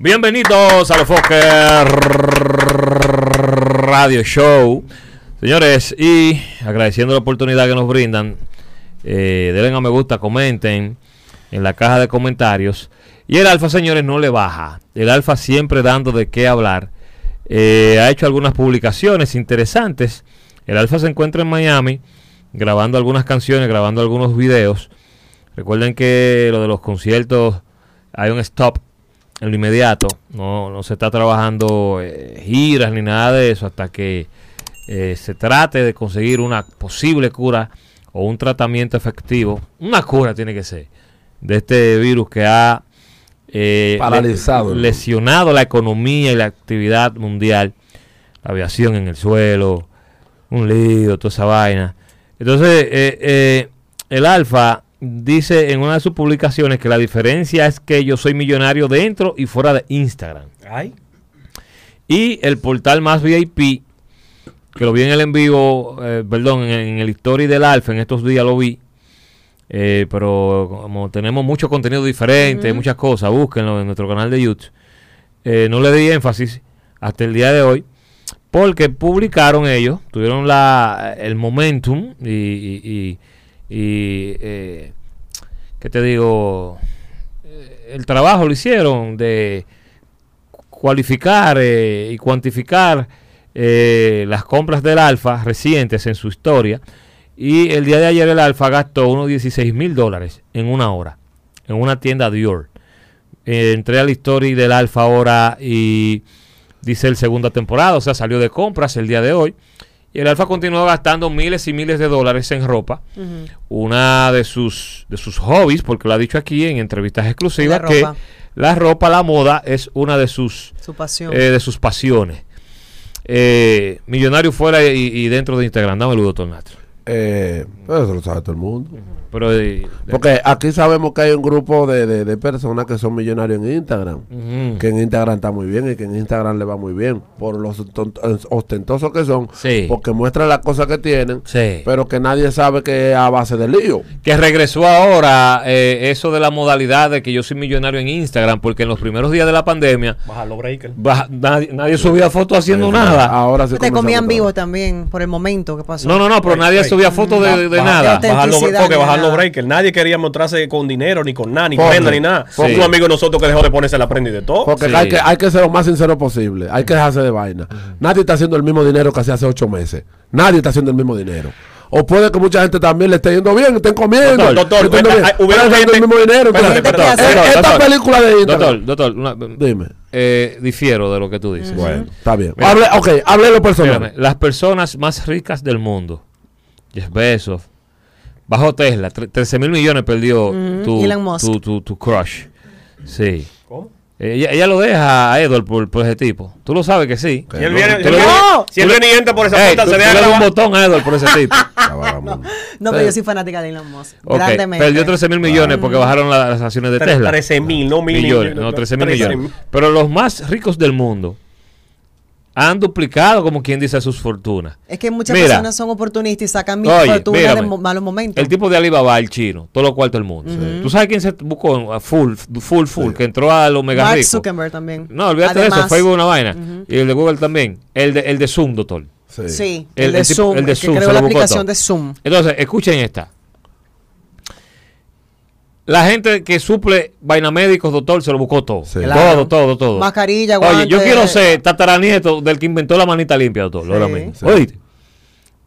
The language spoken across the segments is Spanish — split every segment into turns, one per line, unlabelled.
Bienvenidos a los Fokker Radio Show. Señores, y agradeciendo la oportunidad que nos brindan, eh, denle a me gusta, comenten en la caja de comentarios. Y el Alfa, señores, no le baja. El Alfa siempre dando de qué hablar. Eh, ha hecho algunas publicaciones interesantes. El Alfa se encuentra en Miami grabando algunas canciones, grabando algunos videos. Recuerden que lo de los conciertos hay un stop en lo inmediato. No, no se está trabajando eh, giras ni nada de eso hasta que eh, se trate de conseguir una posible cura o un tratamiento efectivo. Una cura tiene que ser de este virus que ha eh,
Paralizado.
le- lesionado la economía y la actividad mundial. La aviación en el suelo, un lío, toda esa vaina. Entonces, eh, eh, el Alfa dice en una de sus publicaciones que la diferencia es que yo soy millonario dentro y fuera de Instagram.
Ay.
Y el portal más VIP, que lo vi en el en vivo, eh, perdón, en, en el story del Alfa, en estos días lo vi. eh, pero como tenemos mucho contenido diferente, muchas cosas, búsquenlo en nuestro canal de YouTube. Eh, no le di énfasis hasta el día de hoy, porque publicaron ellos, tuvieron la, el momentum y, y, y- y, eh, ¿qué te digo? Eh, El trabajo lo hicieron de cualificar eh, y cuantificar eh, las compras del Alfa recientes en su historia. Y el día de ayer el Alfa gastó unos 16 mil dólares en una hora, en una tienda Dior. Eh, entré a la historia del Alfa ahora y dice el segunda temporada, o sea, salió de compras el día de hoy. Y el Alfa continuó gastando miles y miles de dólares en ropa. Una de sus, de sus hobbies, porque lo ha dicho aquí en entrevistas exclusivas,
La
que la ropa, la moda es una de sus,
Su pasión.
eh, de sus pasiones. Eh, millonario fuera y, y dentro de Instagram. Dámelo, doctor Nastro.
Eh, pero eso lo sabe todo el mundo.
Pero eh,
Porque aquí sabemos que hay un grupo de, de- de personas que son millonarios en Instagram. Que en Instagram está muy bien y que en Instagram le va muy bien. Por los ostent- ostentosos que son.
Sí.
Porque muestran las cosas que tienen.
Sí.
Pero que nadie sabe que es a base de lío.
que regresó ahora eh, eso de la modalidad de que yo soy millonario en Instagram, porque en los primeros días de la pandemia
Bajar los breakers.
baja- nadie, nadie subía fotos haciendo
Eh,
nada.
Ahora sí
Te comían vivo también por el momento que pasó.
No, no, no, pero
Ay,
nadie
ay.
subía fotos de, de
Baja- los, breakers. Nadie quería mostrarse con dinero, ni con nada, ni
Porque-
prenda, ni nada.
porque-
Un amigo de nosotros que dejó de ponerse la prenda y de todo.
Porque
Sí.
hay, que, hay que ser lo más sincero posible. Hay que dejarse de vaina. Nadie está haciendo el mismo dinero que hacía hace ocho meses. Nadie está haciendo el mismo dinero. O puede que mucha gente también le esté yendo bien, estén comiendo.
Doctor, doctor,
bien,
hubiera gente-
el mismo dinero. Eh, esta
doctor.
película de Instagram.
Doctor, doctor, una-
Dime.
eh, difiero de lo que tú dices.
Bueno, está bien.
Mira.
Hable, ok, hable lo personal.
Las personas más ricas del mundo, Jeff Bezos, bajo Tesla, tre- 13 mil millones perdió tu,
Elon Musk.
tu, tu, tu crush. Sí.
¿Cómo?
Ella, ella lo deja a Edward por, por ese tipo. Tú lo sabes que sí.
Si él viene,
¡No!
si él viene y entra por esa puerta, se deja
le das un botón a Edward por ese tipo.
Ah, vagabundo.
No, pero yo soy fanática de Elon Musk.
Ok,
Grandemente.
Perdió 13 mil millones porque bajaron la- las acciones de Tesla.
13 mil, no mil
millones, no, 13 mil millones. Pero los más ricos del mundo han duplicado, como quien dice, sus fortunas.
Es que muchas
Mira.
personas son oportunistas y sacan mi
Oye,
fortuna de malos momentos.
El tipo de Alibaba, el chino, todo lo cuarto del mundo. ¿Tú sabes quién se buscó a full, full, full, que entró a los mega
Mark? Zuckerberg también.
No, olvídate de eso, Facebook es una vaina. Y el de Google también. El de, el de Zoom, doctor.
Sí.
Sí,
El-
el, de
el
Zoom.
el de
el
Zoom,
que creó la aplicación
todo.
de Zoom.
Entonces, escuchen esta. La gente que suple vaina médicos, doctor, se lo buscó todo.
Sí.
Claro.
Todo, todo, todo.
Mascarilla,
Oye, yo
guantes.
quiero ser tataranieto del que inventó la manita limpia, doctor.
Sí.
ahora mismo.
Sí.
Oíste.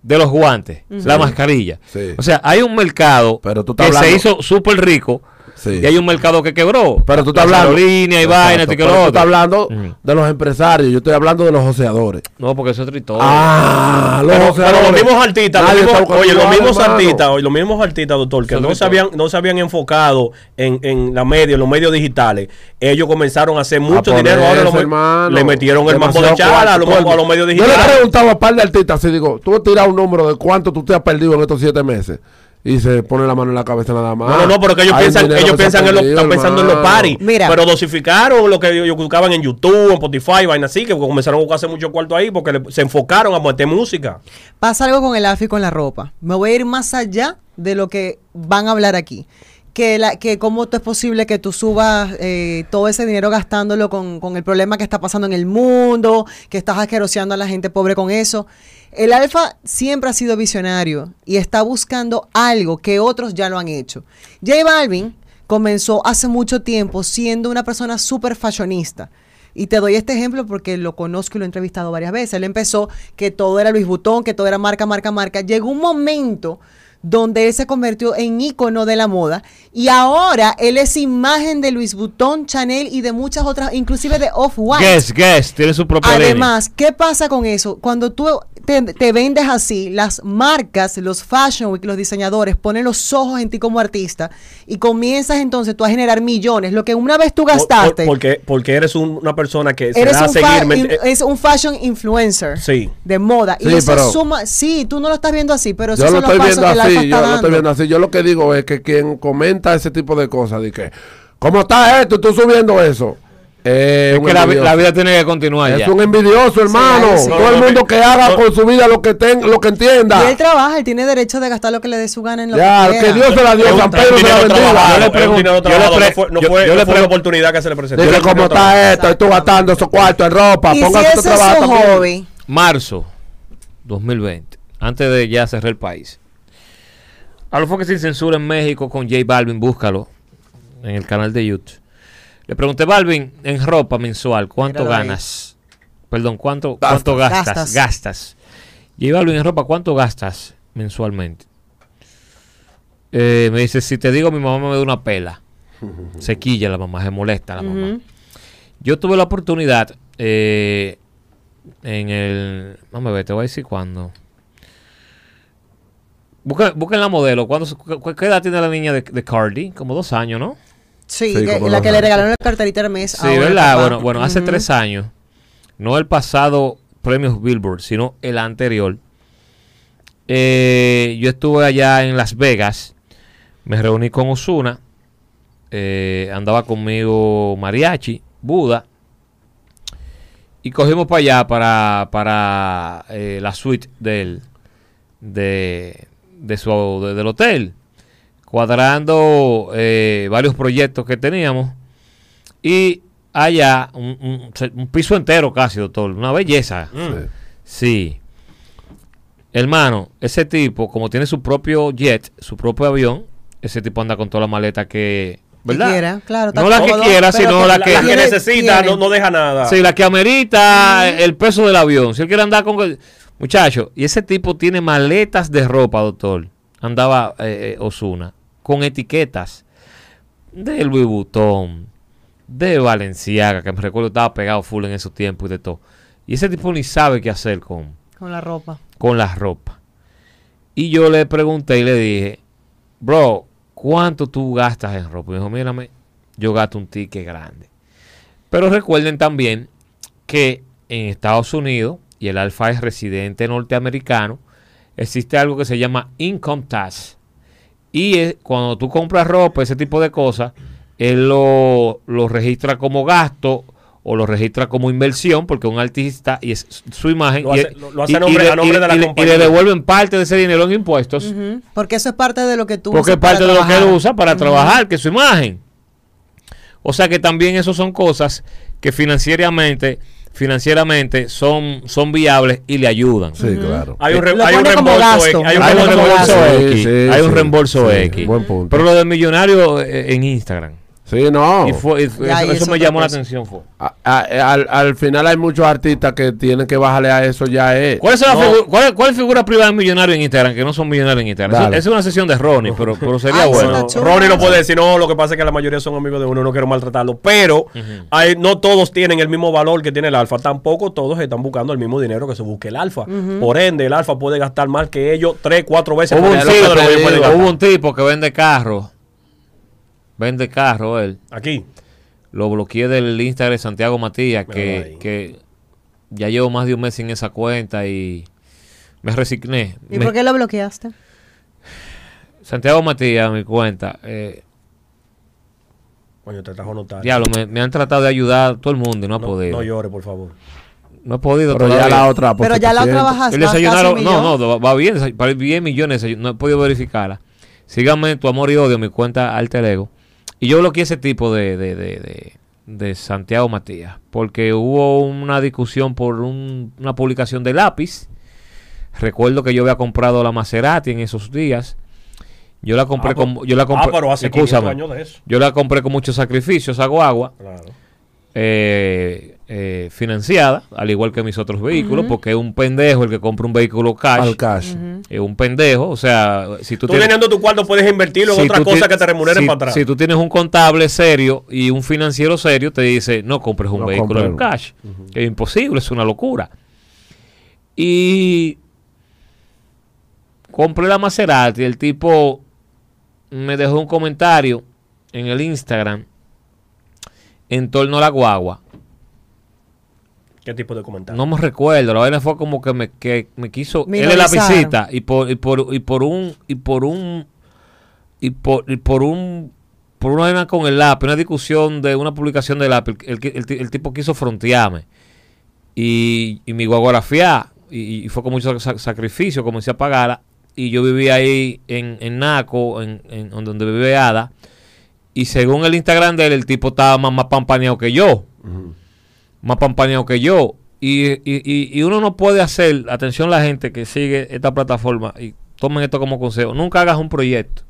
De los guantes, la mascarilla.
Sí.
O sea, hay un mercado
Pero tú
que se hizo súper rico
Sí.
y hay un mercado que quebró.
Pero tú estás hablando.
aerolíneas y vaina,
tú estás hablando de los empresarios. Yo estoy hablando de los joseadores.
No, porque eso es historia.
Ah, los
Pero, pero los mismos artistas, los mismos- oye, los mismos artistas, oye, los mismos artistas, doctor, que no se, habían, no se habían enfocado en, en la media, en los medios digitales, ellos comenzaron a hacer mucho
A
dinero. Ahora
ponerse,
los-
hermano.
le metieron el mambo de chala a los, a los medios
Yo le he
digitales.
preguntado a un par de artistas, así digo, tú tirado un número de cuánto tú te has perdido en estos siete meses. Y se pone la mano en la cabeza nada más.
No, no, no, pero que ellos
Hay
piensan, ellos piensan en lo, están pensando en los paris.
Mira.
Pero dosificaron lo que ellos buscaban en YouTube, en Spotify, vaina así, que comenzaron a buscarse mucho cuarto ahí porque le- se enfocaron a meter música.
Pasa algo con el y con la ropa. Me voy a ir más allá de lo que van a hablar aquí. que, la, que cómo es posible que tú subas eh, todo ese dinero gastándolo con, con el problema que está pasando en el mundo, que estás asqueroseando a la gente pobre con eso. El alfa siempre ha sido visionario y está buscando algo que otros ya lo han hecho. J Balvin comenzó hace mucho tiempo siendo una persona súper fashionista. Y te doy este ejemplo porque lo conozco y lo he entrevistado varias veces. Él empezó que todo era Luis Butón, que todo era marca, marca, marca. Llegó un momento donde él se convirtió en ícono de la moda y ahora él es imagen de Luis Vuitton, Chanel y de muchas otras, inclusive de Off-White.
Guess, guess, tiene su propia línea.
Además, ¿qué pasa con eso? Cuando tú te, te vendes así, las marcas, los fashion week, los diseñadores ponen los ojos en ti como artista y comienzas entonces tú a generar millones. Lo que una vez tú
Por- por-
gastaste,
porque, porque eres un- una persona que se
eres
da
un,
seguir.
in-
eh,
es un fashion influencer
Sí.
de moda. y
Sí,
eso
pero-
suma, sí, tú no lo estás viendo así, pero
lo
son
estoy
los pasos
viendo
que alfa
yo lo estoy
dando.
viendo así. Yo lo que digo es que quien comenta ese tipo de cosas, de que, ¿cómo está esto? Tú subiendo eso. Eh,
Es
un
que la, vida tiene que continuar
es
ya.
un envidioso, hermano.
sí.
Todo el mundo que haga con su vida lo que ten, lo que entienda.
Y él trabaja, él tiene derecho de gastar lo que le dé su gana en lo
Ya,
que.
Dios se la dio, San Pedro se la bendiga.
Yo le pregunto- yo le
trabajado,
pre-
no fue, no
yo-
fue-
yo le
no fue una
pregunto-
oportunidad que se le presentó. Un
¿cómo está esto? Estoy gastando esos cuartos en ropa.
Y si
Póngase tu
es
trabajo
Marzo 2020, antes de ya cerrar el país. A lo que sin censura en México con J Balvin, búscalo en el canal de YouTube. Le pregunté, Balvin, en ropa mensual, ¿cuánto
Míralo ahí.
ganas? Perdón, ¿cuánto, cuánto gastas?
Gastas.
Gastas. J Balvin, en ropa, ¿cuánto gastas mensualmente? Eh, me dice, si te digo, mi mamá me da una pela. Se quilla la mamá, se molesta la mamá. Yo tuve la oportunidad eh, en el. Vamos a ver, te voy a decir cuándo. Busquen, busquen la modelo. ¿Cuándo, se- cu- ¿Qué edad tiene la niña de, de Cardi? Como dos años, ¿no?
Sí,
Sí,
que-
como
la que le regalaron el carterita Hermes.
Sí,
ahora,
¿verdad?
papá.
Bueno, bueno hace tres años. No el pasado premios Billboard, sino el anterior. Eh, yo estuve allá en Las Vegas. Me reuní con Osuna. andaba conmigo Mariachi, Buda. Y cogimos para allá, para, para eh, la suite del, de, de su, de- del hotel. Cuadrando eh, varios proyectos que teníamos. Y allá, un, un- un piso entero casi, doctor. Una belleza.
Sí.
Sí. Hermano, ese tipo, como tiene su propio jet, su propio avión, ese tipo anda con toda la maleta que. ¿Verdad?
quiera, claro,
no la que quiera, sino la
La,
que.
la que necesita no, no deja nada.
Sí, la que amerita el peso del avión. Si él quiere andar con. Muchacho, y ese tipo tiene maletas de ropa, doctor. Andaba eh, Osuna. Con etiquetas de Louis Vuitton, de Valenciaga, que me recuerdo estaba pegado full en esos tiempos y de todo. Y ese tipo ni sabe qué hacer con,
Con la ropa.
con la ropa. Y yo le pregunté y le dije, bro, ¿cuánto tú gastas en ropa? Y me dijo, mírame, yo gasto un ticket grande. Pero recuerden también que en Estados Unidos, y el alfa es residente norteamericano, existe algo que se llama income tax. Y es- cuando tú compras ropa, ese tipo de cosas, él lo, lo registra como gasto o lo registra como inversión, porque un artista y es su imagen.
Lo
y-
hace- lo- lo hace
y-
a nombre-
y le-
a nombre
y-
de la
y le- y
compañía.
le devuelven parte de ese dinero en impuestos.
Porque eso es parte de lo que tú
Porque
usas
es parte
para
de lo que él usa para trabajar, que es su imagen. O sea que también eso son cosas que financieramente, financieramente son, son viables y le ayudan.
Sí, claro.
Hay un, re- hay un reembolso
gasto.
X, hay un
Hay un reembolso. X.
Sí, sí,
hay un reembolso
Sí,
X.
buen punto.
Pero lo del millonario eh, en Instagram.
Sí, no.
Y fue- y fue-
Ya,
eso,
y
eso
eso
me llamó la
cosa.
atención. Fue.
A- a- al, al final hay muchos artistas que tienen que bajarle a eso ya es.
¿Cuál es, la
No.
figu- cuál, cuál figura privada de millonario en Instagram que no son millonarios en Instagram? Esa es una sesión de Ronnie, pero, pero sería
Ay,
bueno.
Ronnie no puede decir, no, lo que pasa es que la mayoría son amigos de uno, no quiero maltratarlo. Pero hay, no todos tienen el mismo valor que tiene el alfa. Tampoco todos están buscando el mismo dinero que se busque el alfa. Por ende, el alfa puede gastar más que ellos tres, cuatro veces.
Hubo un,
lo
hubo un tipo que vende carros. Vende carros él.
Aquí.
Lo bloqueé del Instagram de Santiago Matías, que, que ya llevo más de un mes sin esa cuenta y me resigné.
¿Y
Me-
por qué lo bloqueaste?
Santiago Matías, mi cuenta. Eh,
Coño, te trajo notario.
diablo, me, me han tratado de ayudar todo el mundo y no ha
no,
podido.
no llore, por favor.
no he podido
Pero ya la otra.
Pero ya la otra baja
El no, no, va- bien, para bien millones, no he podido verificarla. Síganme tu amor y odio, mi cuenta Alter Ego. Y yo bloqueé ese tipo de, de, de, de, Santiago Matías. Porque hubo una discusión por un- una publicación de lápiz. Recuerdo que yo había comprado la Maserati en esos días. Yo la compré
Ah, pero-
con. Yo la compré,
ah, pero hace 500
escúchame,
años de eso.
Yo la compré con muchos sacrificios, hago agua.
Claro.
eh, eh, financiada, al igual que mis otros vehículos, porque es un pendejo el que compra un vehículo cash.
Al cash.
Es un pendejo, o sea, si tú,
Tú
tienes,
teniendo tu cuarto puedes invertirlo en
si
otra cosa que te remuneren
si-
para atrás.
Si tú tienes un contable serio y un financiero serio, te dice, no compres un
No
vehículo en cash. Es imposible, es una locura. Y compré la Maserati, el tipo me dejó un comentario en el Instagram en torno a la guagua.
¿Qué tipo de comentario?
No me recuerdo, la vaina fue como que me, que me quiso él es la visita y por, y por y por un y por un y por, y por un por una vaina con el lápiz, una discusión de una publicación del lápiz, el, el, el, el tipo quiso frontearme y, y mi guagografía y, y fue con mucho sa- sacrificio, comencé a pagarla y yo vivía ahí en, en Naco, en, en donde vive Ada y según el Instagram de él, el tipo estaba más, más pampaneado que yo más pampaneado que yo. Y, y, y- uno no puede hacer, atención la gente que sigue esta plataforma y tomen esto como consejo, nunca hagas un proyecto,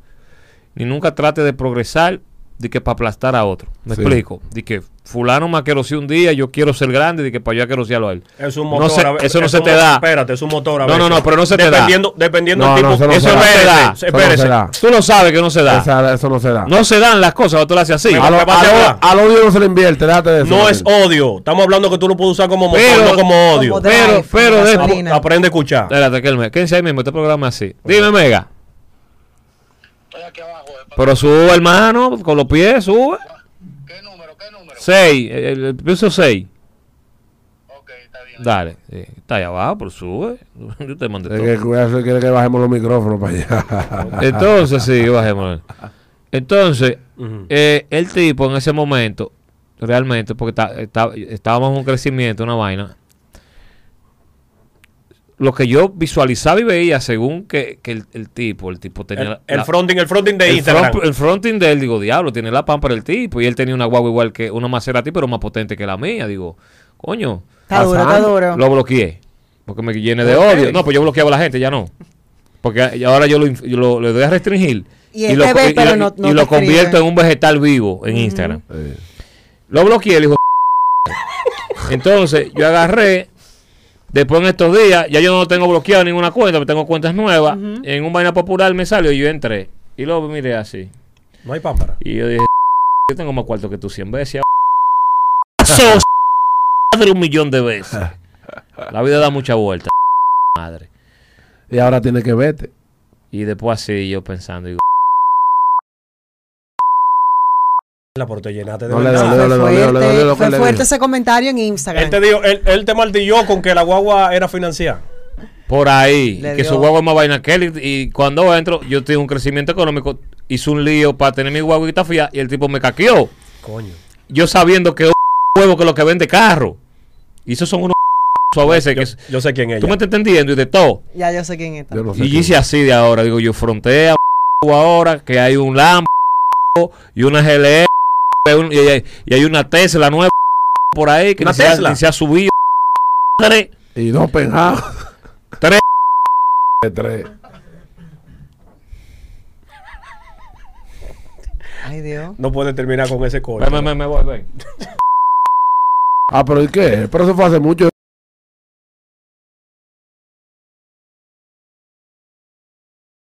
ni nunca trate de progresar de que para aplastar a otro. Me
Sí.
explico. De que fulano me aqueroció un día, yo quiero ser grande, de que para yo aquerociarlo a él.
Es un
No
motor.
se-
a ve-
eso no
es
se
un
te da.
Espérate, es un motor. a
No, no, no, pero no se te da.
dependiendo, Dependiendo
No,
del
no,
tipo.
eso no
Eso
se
no
da.
se da.
Eso no se.
Tú lo sabes que no se da.
Esa- eso no se da.
No se dan las cosas, tú lo haces así.
A lo, al odio no se le invierte, déjate de eso.
No es odio. Estamos hablando que tú lo puedes usar como motor,
Pero-
no como odio.
Como
Pero-
drive,
pero.
Aprende a escuchar.
Espérate, que él me. Quédense ahí mismo, este programa es así. Dime, Mega.
Estoy aquí abajo. eh,
Pero sube, hermano, con los pies, sube.
¿Qué número? ¿Qué número?
6, el, el piso 6.
Ok, está bien.
Dale, sí, está ahí abajo, pero sube. Yo te mandé
Es que
todo.
cuidarse, quiere que bajemos los micrófonos para allá.
Entonces, sí, bajemos. Entonces,
Ujú.
eh, el tipo en ese momento, realmente, porque está- está- estábamos en un crecimiento, una vaina. Lo que yo visualizaba y veía según que, que el, el tipo, el tipo tenía
El,
la-
el
la-
fronting, el fronting de
el,
Instagram.
front- el fronting de él, digo, diablo, tiene la pampa el tipo. Y él tenía una guagua igual que una Maserati, pero más potente que la mía. Digo, coño,
Está duro, está duro.
lo bloqueé. Porque me llene de odio. No, pues yo bloqueaba a la gente, ya no. Porque ahora yo lo, yo lo- le doy a restringir.
Y
lo,
ve,
y- lo-
no- no
y
te
lo convierto en un vegetal vivo en Instagram.
Eh,
Lo bloqueé, el hijo. Entonces, yo agarré. Después en estos días, ya yo no tengo bloqueado ninguna cuenta, pero tengo cuentas nuevas. En un vaina popular me salió y yo entré. Y luego miré así.
No hay pámpara.
Y yo dije, yo tengo más cuarto que tú 100 veces. Sos madre un millón de veces. La vida da mucha vuelta, madre.
y ahora tiene que verte.
Y después así yo pensando, digo,
La
No le dolió, le dolió, le
fuerte,
dolió
fue ese comentario en Instagram.
Él te dijo, él, él te martilló con que la guagua era financiada.
por ahí,
Le
que
dio-
su guagua es más vaina que él. Y, y cuando entro, yo tengo un crecimiento económico. Hice un lío para tener mi guaguita fía y el tipo me caqueó.
Coño.
Yo sabiendo que es un huevo que es lo que vende carro. Y esos son unos a veces que...
Yo, yo sé quién es
Tú me estás entendiendo y de todo.
Ya yo sé quién.
Yo no sé
Y
quién.
hice así de ahora. Digo, yo frontea ahora que hay un Lambo y una GLE y hay, y hay una Tesla nueva por ahí que
¿Una
ni se, ha,
Tesla?
ni se ha subido. Tres.
Y dos penjados.
Tres.
Tres.
Ay, Dios.
No puede terminar con ese
me voy, ven.
Ah, pero ¿y qué? Pero eso fue hace mucho.